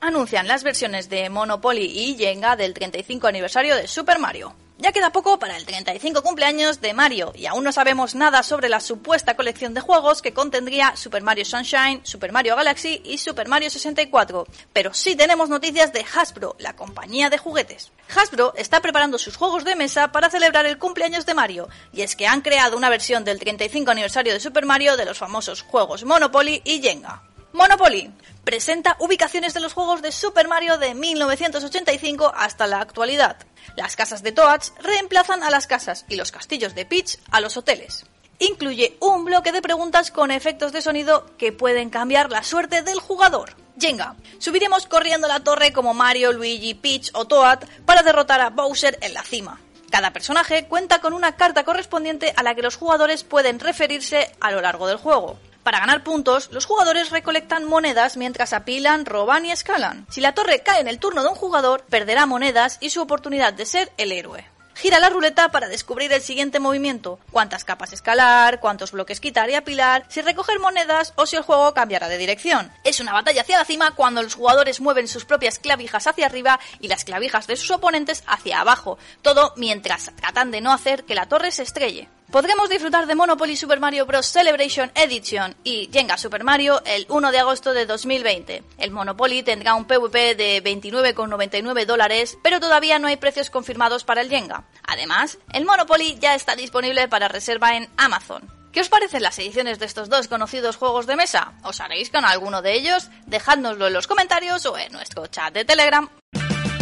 anuncian las versiones de Monopoly y Jenga del 35 aniversario de Super Mario. Ya queda poco para el 35 cumpleaños de Mario y aún no sabemos nada sobre la supuesta colección de juegos que contendría Super Mario Sunshine, Super Mario Galaxy y Super Mario 64, pero sí tenemos noticias de Hasbro, la compañía de juguetes. Hasbro está preparando sus juegos de mesa para celebrar el cumpleaños de Mario, y es que han creado una versión del 35 aniversario de Super Mario de los famosos juegos Monopoly y Jenga. Monopoly presenta ubicaciones de los juegos de Super Mario de 1985 hasta la actualidad. Las casas de Toads reemplazan a las casas y los castillos de Peach a los hoteles. Incluye un bloque de preguntas con efectos de sonido que pueden cambiar la suerte del jugador. Jenga. Subiremos corriendo la torre como Mario, Luigi, Peach o Toad para derrotar a Bowser en la cima. Cada personaje cuenta con una carta correspondiente a la que los jugadores pueden referirse a lo largo del juego. Para ganar puntos, los jugadores recolectan monedas mientras apilan, roban y escalan. Si la torre cae en el turno de un jugador, perderá monedas y su oportunidad de ser el héroe. Gira la ruleta para descubrir el siguiente movimiento, cuántas capas escalar, cuántos bloques quitar y apilar, si recoger monedas o si el juego cambiará de dirección. Es una batalla hacia la cima cuando los jugadores mueven sus propias clavijas hacia arriba y las clavijas de sus oponentes hacia abajo, todo mientras tratan de no hacer que la torre se estrelle. Podremos disfrutar de Monopoly Super Mario Bros. Celebration Edition y Jenga Super Mario el 1 de agosto de 2020. El Monopoly tendrá un PvP de 29,99 dólares, pero todavía no hay precios confirmados para el Jenga. Además, el Monopoly ya está disponible para reserva en Amazon. ¿Qué os parecen las ediciones de estos dos conocidos juegos de mesa? ¿Os haréis con alguno de ellos? Dejádnoslo en los comentarios o en nuestro chat de Telegram.